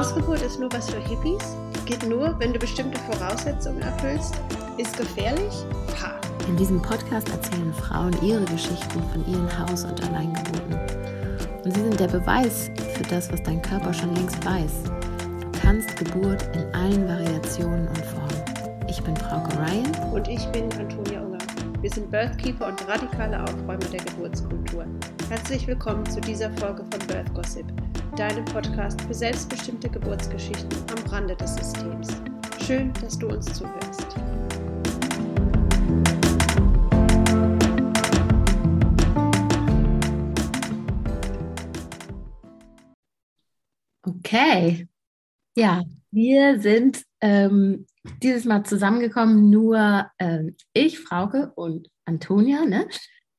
Hausgeburt ist nur was für Hippies, geht nur, wenn du bestimmte Voraussetzungen erfüllst, ist gefährlich. Ha. In diesem Podcast erzählen Frauen ihre Geschichten von ihren Haus- und Alleingeburten. Und sie sind der Beweis für das, was dein Körper schon längst weiß. Du kannst Geburt in allen Variationen und Formen. Ich bin Frauke Ryan. Und ich bin Antonia Unger. Wir sind Birthkeeper und radikale Aufräumer der Geburtskultur. Herzlich willkommen zu dieser Folge von Birth Gossip, deinem Podcast für selbstbestimmte Geburtsgeschichten am Rande des Systems. Schön, dass du uns zuhörst. Okay, ja, wir sind ähm, dieses Mal zusammengekommen, nur ähm, ich, Frauke und Antonia, ne?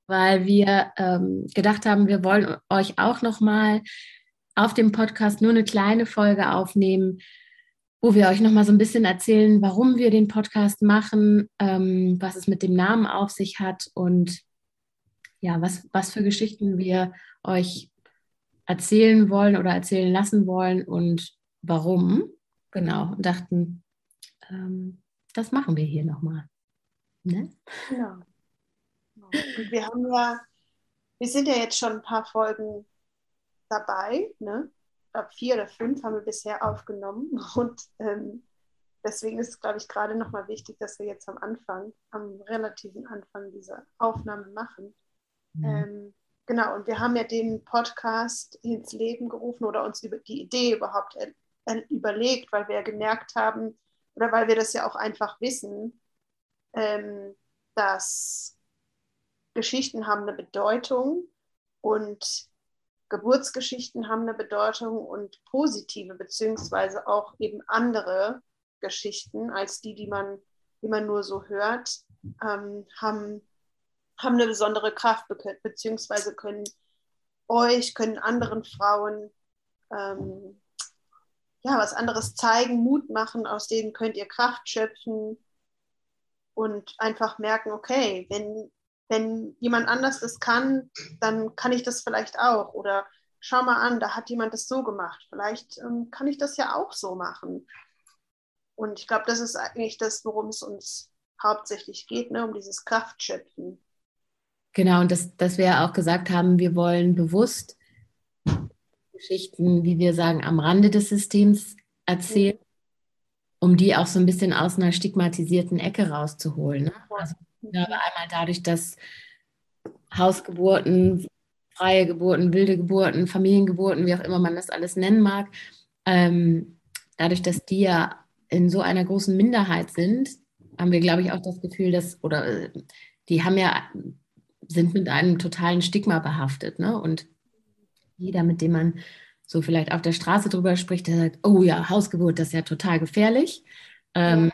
weil wir ähm, gedacht haben, wir wollen euch auch noch mal auf dem Podcast nur eine kleine Folge aufnehmen, wo wir euch noch mal so ein bisschen erzählen, warum wir den Podcast machen, ähm, was es mit dem Namen auf sich hat und ja, was, was für Geschichten wir euch erzählen wollen oder erzählen lassen wollen und warum. Genau, und dachten, ähm, das machen wir hier nochmal. Ne? Genau. Und wir haben ja, wir sind ja jetzt schon ein paar Folgen dabei, ne? Ich glaube, vier oder fünf haben wir bisher aufgenommen. Und ähm, deswegen ist es, glaube ich, gerade nochmal wichtig, dass wir jetzt am Anfang, am relativen Anfang dieser Aufnahme machen. Mhm. Ähm, genau, und wir haben ja den Podcast ins Leben gerufen oder uns über die Idee überhaupt überlegt, weil wir ja gemerkt haben, oder weil wir das ja auch einfach wissen, ähm, dass Geschichten haben eine Bedeutung und Geburtsgeschichten haben eine Bedeutung und positive beziehungsweise auch eben andere Geschichten als die, die man, man nur so hört, ähm, haben, haben eine besondere Kraft beziehungsweise können euch, können anderen Frauen ähm, ja, was anderes zeigen, Mut machen, aus denen könnt ihr Kraft schöpfen und einfach merken, okay, wenn, wenn jemand anders das kann, dann kann ich das vielleicht auch. Oder schau mal an, da hat jemand das so gemacht. Vielleicht ähm, kann ich das ja auch so machen. Und ich glaube, das ist eigentlich das, worum es uns hauptsächlich geht, ne? um dieses Kraftschöpfen. Genau, und das, dass wir auch gesagt haben, wir wollen bewusst Geschichten, wie wir sagen, am Rande des Systems erzählen, um die auch so ein bisschen aus einer stigmatisierten Ecke rauszuholen. Ne? Also ich glaube einmal dadurch, dass Hausgeburten, freie Geburten, wilde Geburten, Familiengeburten, wie auch immer man das alles nennen mag, ähm, dadurch, dass die ja in so einer großen Minderheit sind, haben wir, glaube ich, auch das Gefühl, dass, oder äh, die haben ja, sind mit einem totalen Stigma behaftet. Ne? Und jeder, mit dem man so vielleicht auf der Straße drüber spricht, der sagt, oh ja, Hausgeburt, das ist ja total gefährlich. Ähm,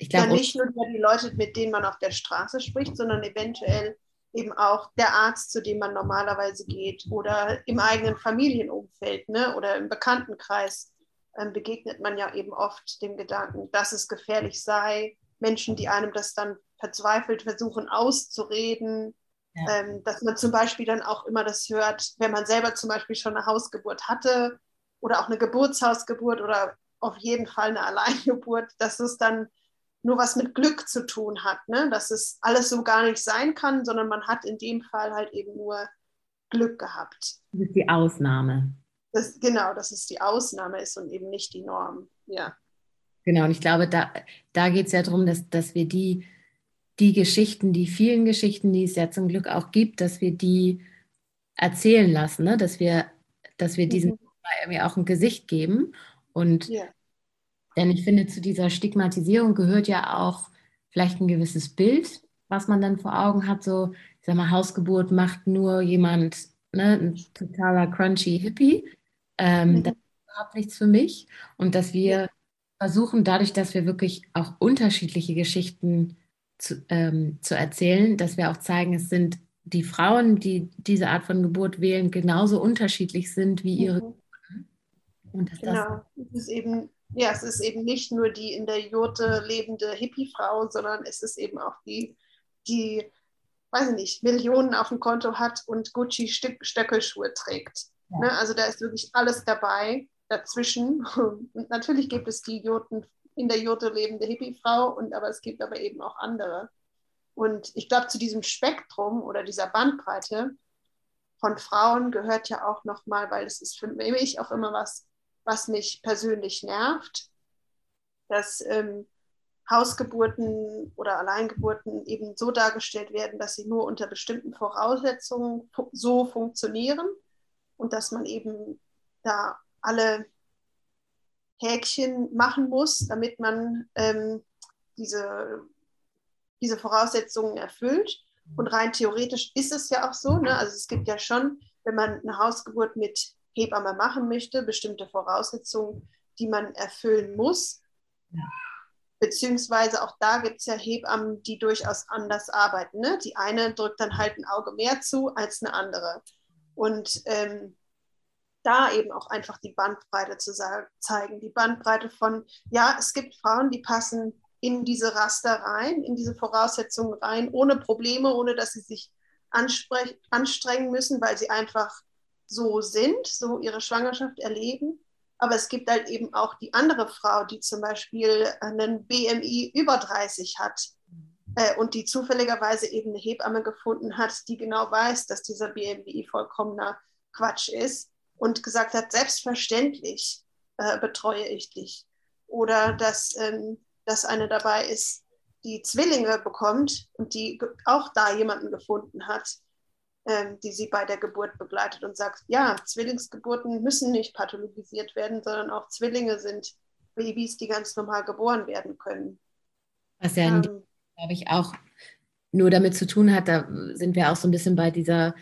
ich glaube, ja, nicht nur die Leute, mit denen man auf der Straße spricht, sondern eventuell eben auch der Arzt, zu dem man normalerweise geht oder im eigenen Familienumfeld ne? oder im Bekanntenkreis ähm, begegnet man ja eben oft dem Gedanken, dass es gefährlich sei. Menschen, die einem das dann verzweifelt versuchen auszureden, ja. Ähm, dass man zum Beispiel dann auch immer das hört, wenn man selber zum Beispiel schon eine Hausgeburt hatte oder auch eine Geburtshausgeburt oder auf jeden Fall eine Alleingeburt, dass es dann nur was mit Glück zu tun hat, ne? dass es alles so gar nicht sein kann, sondern man hat in dem Fall halt eben nur Glück gehabt. Das ist die Ausnahme. Das, genau, dass es die Ausnahme ist und eben nicht die Norm. Ja. Genau, und ich glaube, da, da geht es ja darum, dass, dass wir die die Geschichten, die vielen Geschichten, die es ja zum Glück auch gibt, dass wir die erzählen lassen, ne? dass wir, dass wir diesem mhm. irgendwie auch ein Gesicht geben. Und yeah. Denn ich finde, zu dieser Stigmatisierung gehört ja auch vielleicht ein gewisses Bild, was man dann vor Augen hat. So, ich sag mal, Hausgeburt macht nur jemand, ne, ein totaler crunchy Hippie. Ähm, mhm. Das ist überhaupt nichts für mich. Und dass wir versuchen, dadurch, dass wir wirklich auch unterschiedliche Geschichten zu, ähm, zu erzählen, dass wir auch zeigen, es sind die Frauen, die diese Art von Geburt wählen, genauso unterschiedlich sind wie ihre mhm. Und dass genau, es ist eben, ja, es ist eben nicht nur die in der Jurte lebende Hippie-Frau, sondern es ist eben auch die, die, weiß ich nicht, Millionen auf dem Konto hat und Gucci-Stöckelschuhe trägt. Ja. Ne? Also da ist wirklich alles dabei. dazwischen. Und natürlich gibt es die Jurten, in der Jurte lebende Hippie-Frau, und aber es gibt aber eben auch andere. Und ich glaube, zu diesem Spektrum oder dieser Bandbreite von Frauen gehört ja auch nochmal, weil es ist für mich auch immer was, was mich persönlich nervt, dass ähm, Hausgeburten oder Alleingeburten eben so dargestellt werden, dass sie nur unter bestimmten Voraussetzungen so funktionieren und dass man eben da alle Häkchen machen muss, damit man ähm, diese, diese Voraussetzungen erfüllt. Und rein theoretisch ist es ja auch so. Ne? Also es gibt ja schon, wenn man eine Hausgeburt mit Hebamme machen möchte, bestimmte Voraussetzungen, die man erfüllen muss. Ja. Beziehungsweise auch da gibt es ja Hebammen, die durchaus anders arbeiten. Ne? Die eine drückt dann halt ein Auge mehr zu als eine andere. Und ähm, da eben auch einfach die Bandbreite zu zeigen. Die Bandbreite von, ja, es gibt Frauen, die passen in diese Raster rein, in diese Voraussetzungen rein, ohne Probleme, ohne dass sie sich anstrengen müssen, weil sie einfach so sind, so ihre Schwangerschaft erleben. Aber es gibt halt eben auch die andere Frau, die zum Beispiel einen BMI über 30 hat äh, und die zufälligerweise eben eine Hebamme gefunden hat, die genau weiß, dass dieser BMI vollkommener Quatsch ist und gesagt hat, selbstverständlich äh, betreue ich dich. Oder dass, ähm, dass eine dabei ist, die Zwillinge bekommt und die auch da jemanden gefunden hat, die sie bei der Geburt begleitet und sagt, ja, Zwillingsgeburten müssen nicht pathologisiert werden, sondern auch Zwillinge sind Babys, die ganz normal geboren werden können. Was ja, ähm, glaube ich, auch nur damit zu tun hat, da sind wir auch so ein bisschen bei dieser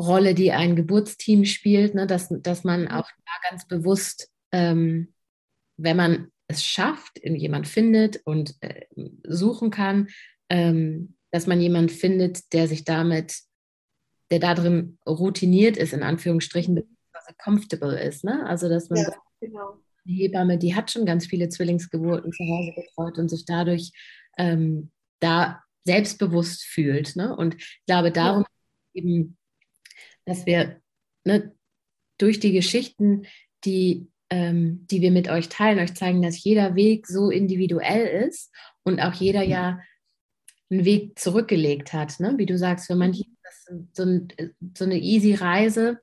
Rolle, die ein Geburtsteam spielt, ne, dass, dass man mhm. auch da ganz bewusst, ähm, wenn man es schafft, jemand findet und äh, suchen kann, ähm, dass man jemand findet, der sich damit der da drin routiniert ist, in Anführungsstrichen, beziehungsweise comfortable ist. Ne? Also, dass man ja, genau. die Hebamme, die hat schon ganz viele Zwillingsgeburten zu Hause betreut und sich dadurch ähm, da selbstbewusst fühlt. Ne? Und ich glaube, darum ja. eben, dass wir ne, durch die Geschichten, die, ähm, die wir mit euch teilen, euch zeigen, dass jeder Weg so individuell ist und auch jeder ja einen Weg zurückgelegt hat. Ne? Wie du sagst, für manche so, ein, so eine easy Reise.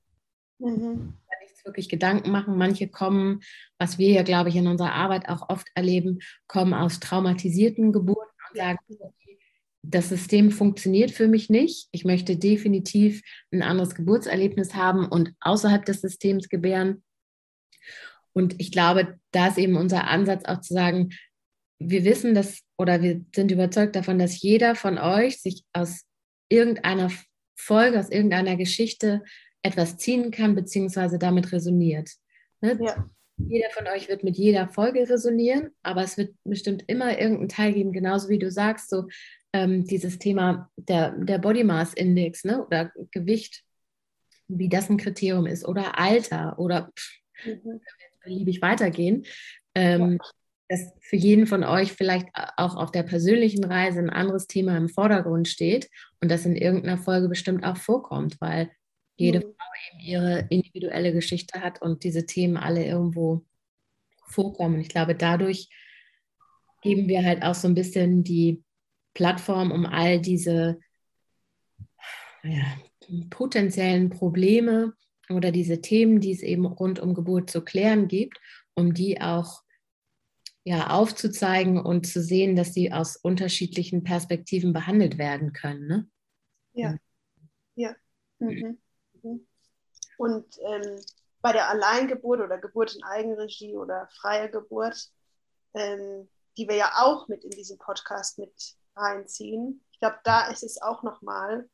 Mhm. Nichts wirklich Gedanken machen. Manche kommen, was wir ja, glaube ich, in unserer Arbeit auch oft erleben, kommen aus traumatisierten Geburten und sagen, das System funktioniert für mich nicht. Ich möchte definitiv ein anderes Geburtserlebnis haben und außerhalb des Systems gebären. Und ich glaube, da ist eben unser Ansatz auch zu sagen, wir wissen dass oder wir sind überzeugt davon, dass jeder von euch sich aus irgendeiner Folge, aus irgendeiner Geschichte etwas ziehen kann, beziehungsweise damit resoniert. Ne? Ja. Jeder von euch wird mit jeder Folge resonieren, aber es wird bestimmt immer irgendeinen Teil geben, genauso wie du sagst, so ähm, dieses Thema der, der Body Mass Index ne? oder Gewicht, wie das ein Kriterium ist, oder Alter oder mhm. beliebig weitergehen. Ähm, ja dass für jeden von euch vielleicht auch auf der persönlichen Reise ein anderes Thema im Vordergrund steht und das in irgendeiner Folge bestimmt auch vorkommt, weil jede mhm. Frau eben ihre individuelle Geschichte hat und diese Themen alle irgendwo vorkommen. Ich glaube, dadurch geben wir halt auch so ein bisschen die Plattform, um all diese ja, potenziellen Probleme oder diese Themen, die es eben rund um Geburt zu klären gibt, um die auch ja, aufzuzeigen und zu sehen, dass sie aus unterschiedlichen Perspektiven behandelt werden können. Ne? Ja, ja. Mhm. Mhm. Und ähm, bei der Alleingeburt oder Geburt in Eigenregie oder freie Geburt, ähm, die wir ja auch mit in diesen Podcast mit reinziehen, ich glaube, da ist es auch nochmal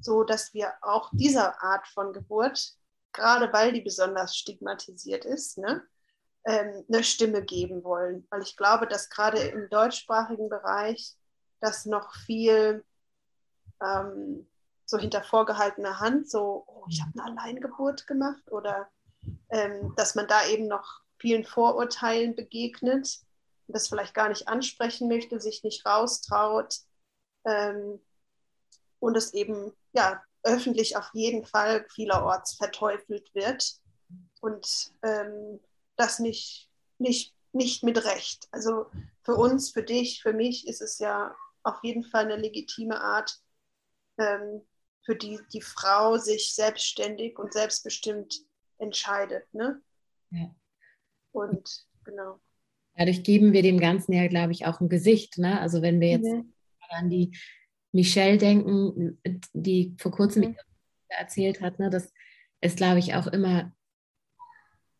so, dass wir auch dieser Art von Geburt, gerade weil die besonders stigmatisiert ist, ne, ähm, eine Stimme geben wollen. Weil ich glaube, dass gerade im deutschsprachigen Bereich das noch viel ähm, so hinter vorgehaltener Hand, so, oh, ich habe eine Alleingeburt gemacht oder ähm, dass man da eben noch vielen Vorurteilen begegnet das vielleicht gar nicht ansprechen möchte, sich nicht raustraut ähm, und es eben ja öffentlich auf jeden Fall vielerorts verteufelt wird und ähm, das nicht, nicht, nicht mit Recht. Also für uns, für dich, für mich ist es ja auf jeden Fall eine legitime Art, ähm, für die die Frau sich selbstständig und selbstbestimmt entscheidet. Ne? Ja. Und genau. Dadurch geben wir dem Ganzen ja, glaube ich, auch ein Gesicht. Ne? Also wenn wir jetzt mhm. an die Michelle denken, die vor kurzem mhm. erzählt hat, ne, das ist, glaube ich, auch immer,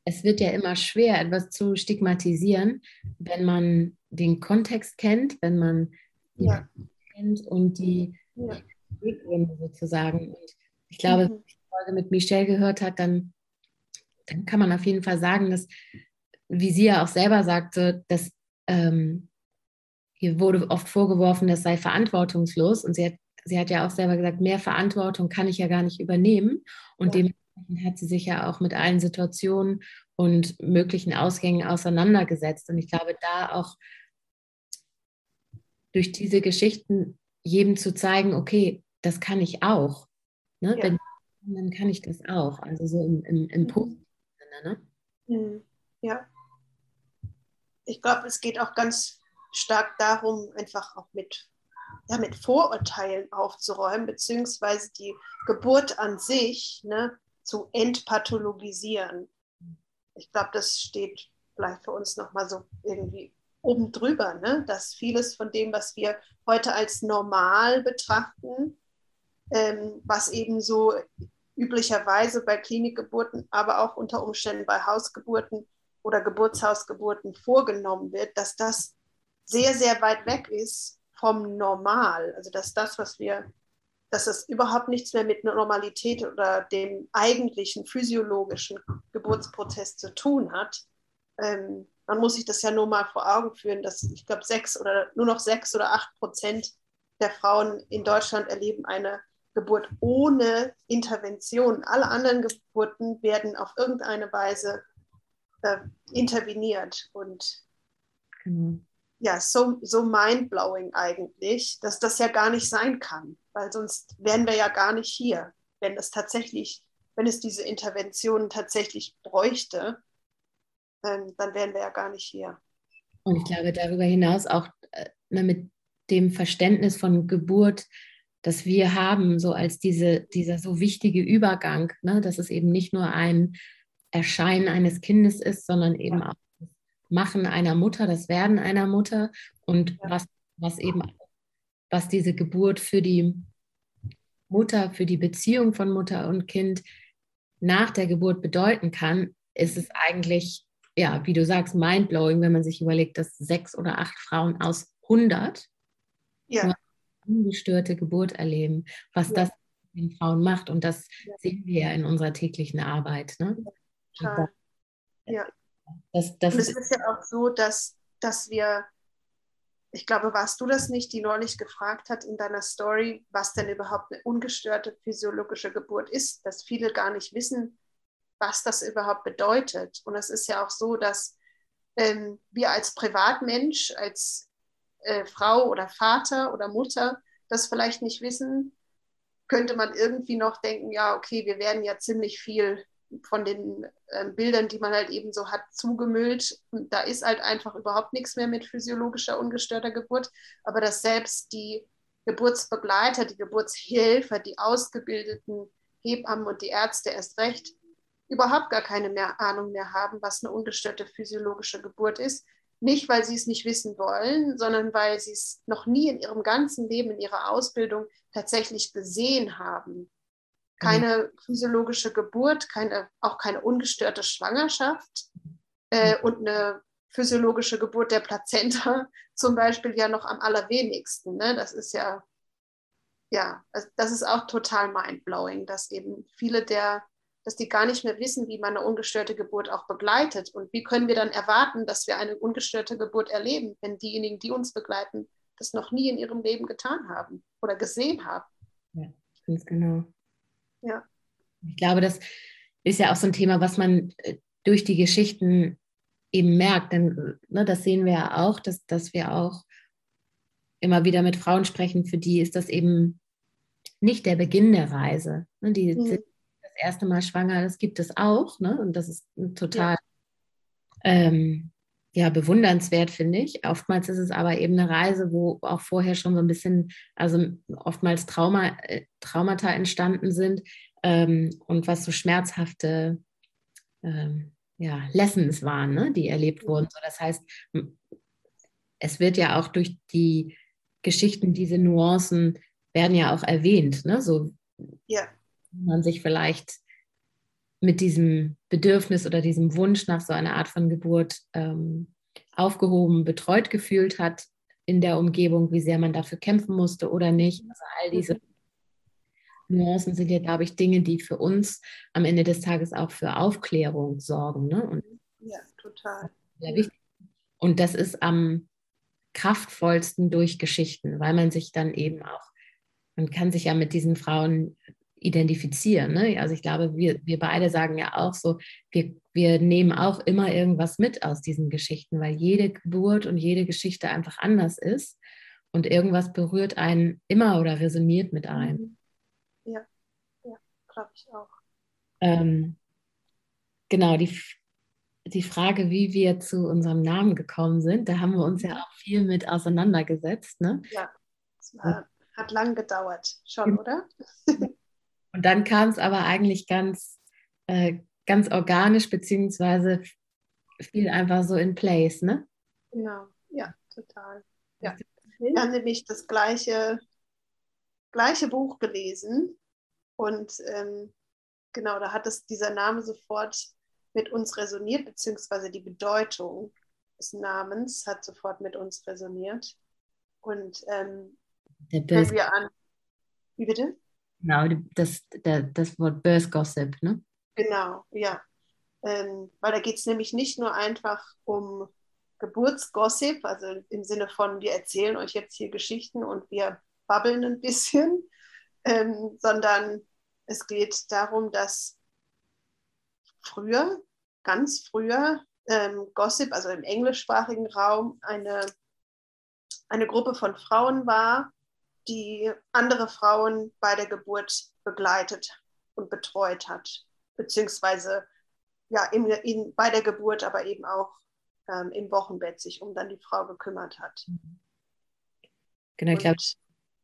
es wird ja immer schwer, etwas zu stigmatisieren, wenn man den Kontext kennt, wenn man ja. kennt und die ja. Sozusagen. Und ich glaube, mhm. wenn man die Folge mit Michelle gehört hat, dann, dann kann man auf jeden Fall sagen, dass, wie sie ja auch selber sagte, dass ähm, hier wurde oft vorgeworfen, das sei verantwortungslos. Und sie hat, sie hat ja auch selber gesagt, mehr Verantwortung kann ich ja gar nicht übernehmen. Und ja. Dementsprechend hat sie sich ja auch mit allen Situationen und möglichen Ausgängen auseinandergesetzt. Und ich glaube, da auch durch diese Geschichten jedem zu zeigen, okay, das kann ich auch. Ne? Ja. Wenn, dann kann ich das auch. Also so im, im, im mhm. positiven Sinne. Ne? Mhm. Ja. Ich glaube, es geht auch ganz stark darum, einfach auch mit, ja, mit Vorurteilen aufzuräumen, beziehungsweise die Geburt an sich ne, zu entpathologisieren. Ich glaube, das steht vielleicht für uns nochmal so irgendwie oben drüber, ne? dass vieles von dem, was wir heute als normal betrachten, ähm, was eben so üblicherweise bei Klinikgeburten, aber auch unter Umständen bei Hausgeburten oder Geburtshausgeburten vorgenommen wird, dass das sehr, sehr weit weg ist vom Normal. Also dass das, was wir, dass es überhaupt nichts mehr mit Normalität oder dem eigentlichen physiologischen Geburtsprozess zu tun hat. Ähm, man muss sich das ja nur mal vor Augen führen, dass ich glaube, sechs oder nur noch sechs oder acht Prozent der Frauen in Deutschland erleben eine Geburt ohne Intervention. Alle anderen Geburten werden auf irgendeine Weise äh, interveniert. Und genau ja, so, so mindblowing eigentlich, dass das ja gar nicht sein kann, weil sonst wären wir ja gar nicht hier, wenn es tatsächlich, wenn es diese Interventionen tatsächlich bräuchte, ähm, dann wären wir ja gar nicht hier. Und ich glaube darüber hinaus auch äh, ne, mit dem Verständnis von Geburt, das wir haben, so als diese, dieser so wichtige Übergang, ne, dass es eben nicht nur ein Erscheinen eines Kindes ist, sondern eben auch Machen einer Mutter, das Werden einer Mutter und ja. was, was eben, was diese Geburt für die Mutter, für die Beziehung von Mutter und Kind nach der Geburt bedeuten kann, ist es eigentlich, ja, wie du sagst, mindblowing, wenn man sich überlegt, dass sechs oder acht Frauen aus 100 ja. ungestörte Geburt erleben, was ja. das den Frauen macht. Und das ja. sehen wir ja in unserer täglichen Arbeit. Ne? Ja. Das, das und es ist ja auch so, dass, dass wir, ich glaube, warst du das nicht, die neulich gefragt hat in deiner Story, was denn überhaupt eine ungestörte physiologische Geburt ist, dass viele gar nicht wissen, was das überhaupt bedeutet. Und es ist ja auch so, dass ähm, wir als Privatmensch, als äh, Frau oder Vater oder Mutter das vielleicht nicht wissen, könnte man irgendwie noch denken, ja, okay, wir werden ja ziemlich viel von den äh, Bildern, die man halt eben so hat, zugemüllt. Da ist halt einfach überhaupt nichts mehr mit physiologischer ungestörter Geburt. Aber dass selbst die Geburtsbegleiter, die Geburtshelfer, die ausgebildeten Hebammen und die Ärzte erst recht überhaupt gar keine mehr Ahnung mehr haben, was eine ungestörte physiologische Geburt ist. Nicht, weil sie es nicht wissen wollen, sondern weil sie es noch nie in ihrem ganzen Leben, in ihrer Ausbildung tatsächlich gesehen haben keine physiologische Geburt, keine, auch keine ungestörte Schwangerschaft äh, und eine physiologische Geburt der Plazenta zum Beispiel ja noch am allerwenigsten. Ne? Das ist ja, ja, das ist auch total mindblowing, dass eben viele der, dass die gar nicht mehr wissen, wie man eine ungestörte Geburt auch begleitet. Und wie können wir dann erwarten, dass wir eine ungestörte Geburt erleben, wenn diejenigen, die uns begleiten, das noch nie in ihrem Leben getan haben oder gesehen haben. Ja, ganz genau. Ja. Ich glaube, das ist ja auch so ein Thema, was man äh, durch die Geschichten eben merkt. Denn ne, das sehen wir ja auch, dass, dass wir auch immer wieder mit Frauen sprechen, für die ist das eben nicht der Beginn der Reise. Ne, die mhm. sind das das erste Mal schwanger, das gibt es auch, ne? Und das ist total ja. Ähm, ja, bewundernswert, finde ich. Oftmals ist es aber eben eine Reise, wo auch vorher schon so ein bisschen, also oftmals Trauma, äh, Traumata entstanden sind ähm, und was so schmerzhafte ähm, ja, Lessons waren, ne, die erlebt wurden. So, das heißt, es wird ja auch durch die Geschichten, diese Nuancen werden ja auch erwähnt, ne? So ja. man sich vielleicht mit diesem Bedürfnis oder diesem Wunsch nach so einer Art von Geburt ähm, aufgehoben, betreut gefühlt hat in der Umgebung, wie sehr man dafür kämpfen musste oder nicht. Also all diese Nuancen sind ja, glaube ich, Dinge, die für uns am Ende des Tages auch für Aufklärung sorgen. Ne? Und ja, total. Sehr wichtig. Und das ist am kraftvollsten durch Geschichten, weil man sich dann eben auch, man kann sich ja mit diesen Frauen identifizieren. Ne? Also ich glaube, wir, wir beide sagen ja auch so, wir, wir nehmen auch immer irgendwas mit aus diesen Geschichten, weil jede Geburt und jede Geschichte einfach anders ist und irgendwas berührt einen immer oder resoniert mit einem. Mhm. Ja, ja, glaube ich auch. Ähm, genau, die, die Frage, wie wir zu unserem Namen gekommen sind, da haben wir uns ja mhm. auch viel mit auseinandergesetzt. Ne? Ja, es war, hat lang gedauert, schon, oder? Und dann kam es aber eigentlich ganz, äh, ganz organisch, beziehungsweise fiel einfach so in place, ne? Genau, ja, total. Ja. Wir haben nämlich das gleiche, gleiche Buch gelesen und ähm, genau, da hat es dieser Name sofort mit uns resoniert, beziehungsweise die Bedeutung des Namens hat sofort mit uns resoniert. Und ähm, wenn wir an. Wie bitte? Genau, das, das, Wort Birth Gossip, ne? Genau, ja. Ähm, weil da geht es nämlich nicht nur einfach um Geburtsgossip, also im Sinne von, wir erzählen euch jetzt hier Geschichten und wir babbeln ein bisschen, ähm, sondern es geht darum, dass früher, ganz früher, ähm, Gossip, also im englischsprachigen Raum, eine, eine Gruppe von Frauen war, die andere Frauen bei der Geburt begleitet und betreut hat, beziehungsweise ja, in, in, bei der Geburt, aber eben auch ähm, im Wochenbett sich um dann die Frau gekümmert hat. Genau, ich glaube,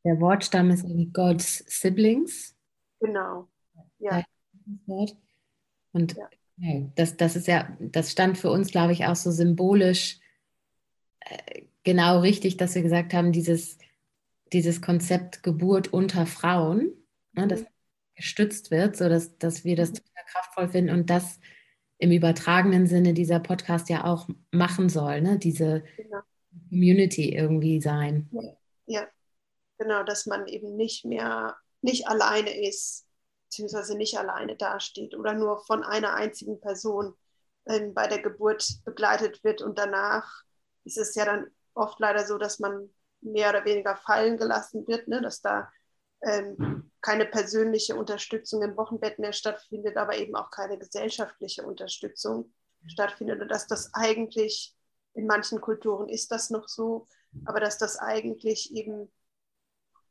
der Wortstamm ist irgendwie God's Siblings. Genau, ja. Und ja. das, das ist ja, das stand für uns, glaube ich, auch so symbolisch äh, genau richtig, dass wir gesagt haben, dieses dieses Konzept Geburt unter Frauen, ne, das mhm. gestützt wird, sodass dass wir das mhm. total kraftvoll finden und das im übertragenen Sinne dieser Podcast ja auch machen soll, ne? diese genau. Community irgendwie sein. Ja. ja, genau, dass man eben nicht mehr, nicht alleine ist, beziehungsweise nicht alleine dasteht oder nur von einer einzigen Person ähm, bei der Geburt begleitet wird und danach ist es ja dann oft leider so, dass man mehr oder weniger fallen gelassen wird, ne? dass da ähm, keine persönliche Unterstützung im Wochenbett mehr stattfindet, aber eben auch keine gesellschaftliche Unterstützung stattfindet und dass das eigentlich in manchen Kulturen ist das noch so, aber dass das eigentlich eben,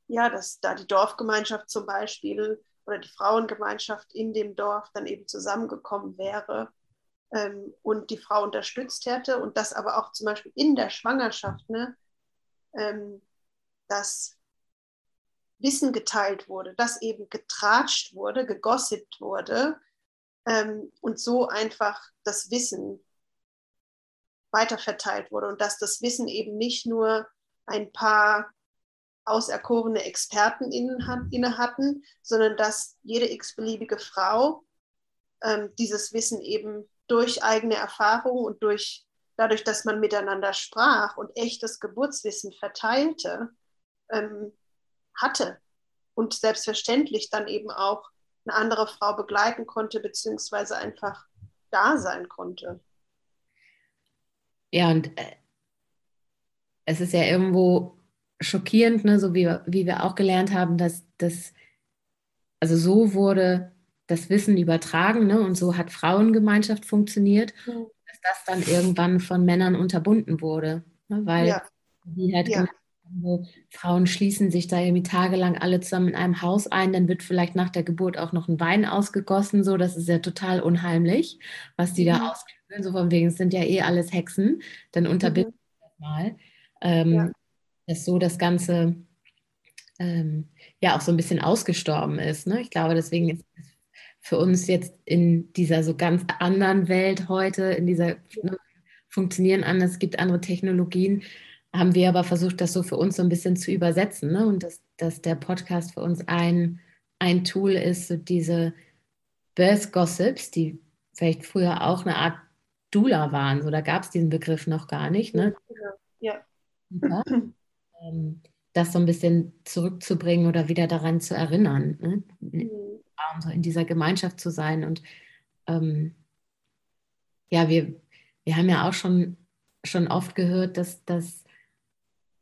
ja, dass da die Dorfgemeinschaft zum Beispiel oder die Frauengemeinschaft in dem Dorf dann eben zusammengekommen wäre ähm, und die Frau unterstützt hätte und das aber auch zum Beispiel in der Schwangerschaft, ne, ähm, dass Wissen geteilt wurde, dass eben getratscht wurde, gegossipt wurde ähm, und so einfach das Wissen weiterverteilt wurde und dass das Wissen eben nicht nur ein paar auserkorene Experten inne hatten, sondern dass jede x-beliebige Frau ähm, dieses Wissen eben durch eigene Erfahrung und durch dadurch, dass man miteinander sprach und echtes Geburtswissen verteilte, ähm, hatte und selbstverständlich dann eben auch eine andere Frau begleiten konnte, beziehungsweise einfach da sein konnte. Ja, und äh, es ist ja irgendwo schockierend, ne, so wie, wie wir auch gelernt haben, dass das, also so wurde das Wissen übertragen ne, und so hat Frauengemeinschaft funktioniert. Mhm dass das dann irgendwann von Männern unterbunden wurde, ne? weil ja. die halt ja. wo Frauen schließen sich da irgendwie tagelang alle zusammen in einem Haus ein, dann wird vielleicht nach der Geburt auch noch ein Wein ausgegossen, so, das ist ja total unheimlich, was die mhm. da auskühlen, so von wegen, es sind ja eh alles Hexen, dann unterbinden mhm. das mal, ähm, ja. dass so das Ganze ähm, ja auch so ein bisschen ausgestorben ist, ne? ich glaube, deswegen ist für uns jetzt in dieser so ganz anderen Welt heute, in dieser ne, funktionieren anders, es gibt andere Technologien, haben wir aber versucht, das so für uns so ein bisschen zu übersetzen. Ne? Und dass, dass der Podcast für uns ein, ein Tool ist, so diese Birth Gossips, die vielleicht früher auch eine Art Dula waren. So, da gab es diesen Begriff noch gar nicht. Ne? Ja. ja. Ähm, das so ein bisschen zurückzubringen oder wieder daran zu erinnern, ne? mhm. So in dieser Gemeinschaft zu sein. Und ähm, ja, wir, wir haben ja auch schon, schon oft gehört, dass, dass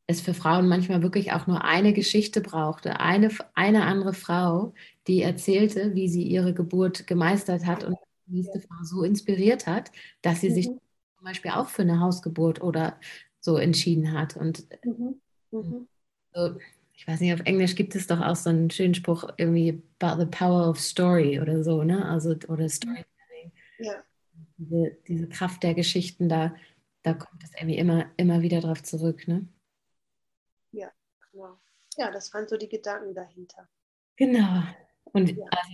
es für Frauen manchmal wirklich auch nur eine Geschichte brauchte, eine, eine andere Frau, die erzählte, wie sie ihre Geburt gemeistert hat und die nächste Frau so inspiriert hat, dass sie mhm. sich zum Beispiel auch für eine Hausgeburt oder so entschieden hat. Und mhm. Mhm. So, ich weiß nicht, auf Englisch gibt es doch auch so einen schönen Spruch, irgendwie about the power of story oder so, ne? Also, oder Storytelling. Ja. Diese, diese Kraft der Geschichten, da, da kommt es irgendwie immer, immer wieder drauf zurück, ne? Genau. Ja, das waren so die Gedanken dahinter. Genau. Und ja. also,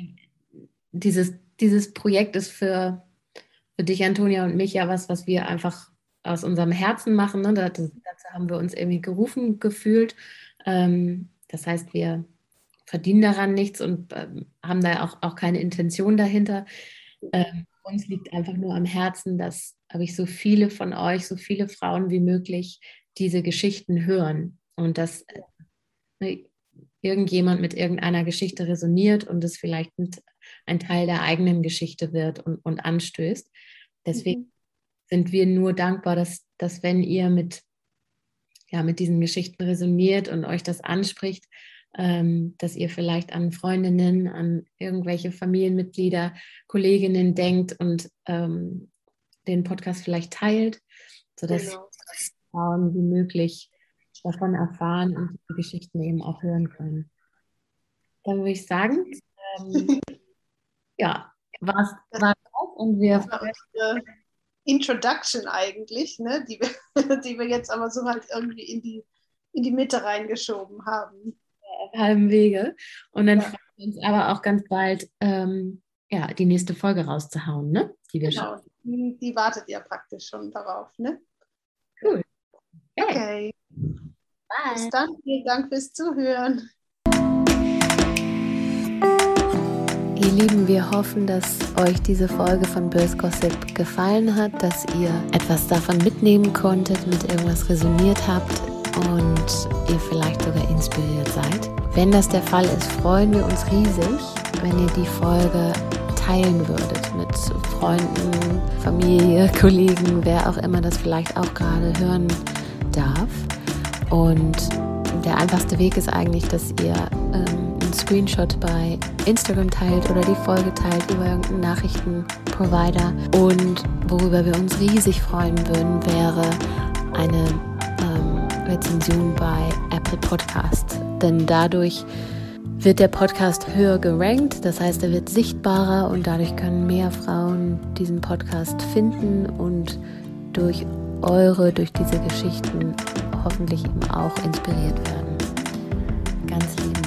dieses, dieses Projekt ist für, für dich, Antonia, und mich ja was, was wir einfach aus unserem Herzen machen. Ne? Das, dazu haben wir uns irgendwie gerufen gefühlt. Ähm, das heißt, wir verdienen daran nichts und ähm, haben da auch, auch keine Intention dahinter. Ähm, uns liegt einfach nur am Herzen, dass habe ich so viele von euch, so viele Frauen wie möglich diese Geschichten hören und dass Ne, irgendjemand mit irgendeiner Geschichte resoniert und es vielleicht ein Teil der eigenen Geschichte wird und, und anstößt. Deswegen mhm. sind wir nur dankbar, dass, dass wenn ihr mit, ja, mit diesen Geschichten resoniert und euch das anspricht, ähm, dass ihr vielleicht an Freundinnen, an irgendwelche Familienmitglieder, Kolleginnen denkt und ähm, den Podcast vielleicht teilt, sodass genau. Frauen wie möglich davon erfahren und die Geschichten eben auch hören können. Dann würde ich sagen, ähm, ja, war es drauf und wir. Introduction eigentlich, ne, die, wir, die wir jetzt aber so halt irgendwie in die, in die Mitte reingeschoben haben. Auf halbem Wege. Und dann ja. freuen wir uns aber auch ganz bald, ähm, ja, die nächste Folge rauszuhauen, ne? Die wir genau. Die, die wartet ja praktisch schon darauf, ne? Cool. Okay. okay. Bye. Bis dann. Vielen Dank fürs Zuhören. Ihr Lieben, wir hoffen, dass euch diese Folge von Börs Gossip gefallen hat, dass ihr etwas davon mitnehmen konntet, mit irgendwas resoniert habt und ihr vielleicht sogar inspiriert seid. Wenn das der Fall ist, freuen wir uns riesig, wenn ihr die Folge teilen würdet mit Freunden, Familie, Kollegen, wer auch immer das vielleicht auch gerade hören darf. Und der einfachste Weg ist eigentlich, dass ihr ähm, einen Screenshot bei Instagram teilt oder die Folge teilt über irgendeinen Nachrichtenprovider. Und worüber wir uns riesig freuen würden, wäre eine ähm, Rezension bei Apple Podcast. Denn dadurch wird der Podcast höher gerankt, das heißt, er wird sichtbarer und dadurch können mehr Frauen diesen Podcast finden und durch eure, durch diese Geschichten hoffentlich eben auch inspiriert werden. Ganz lieben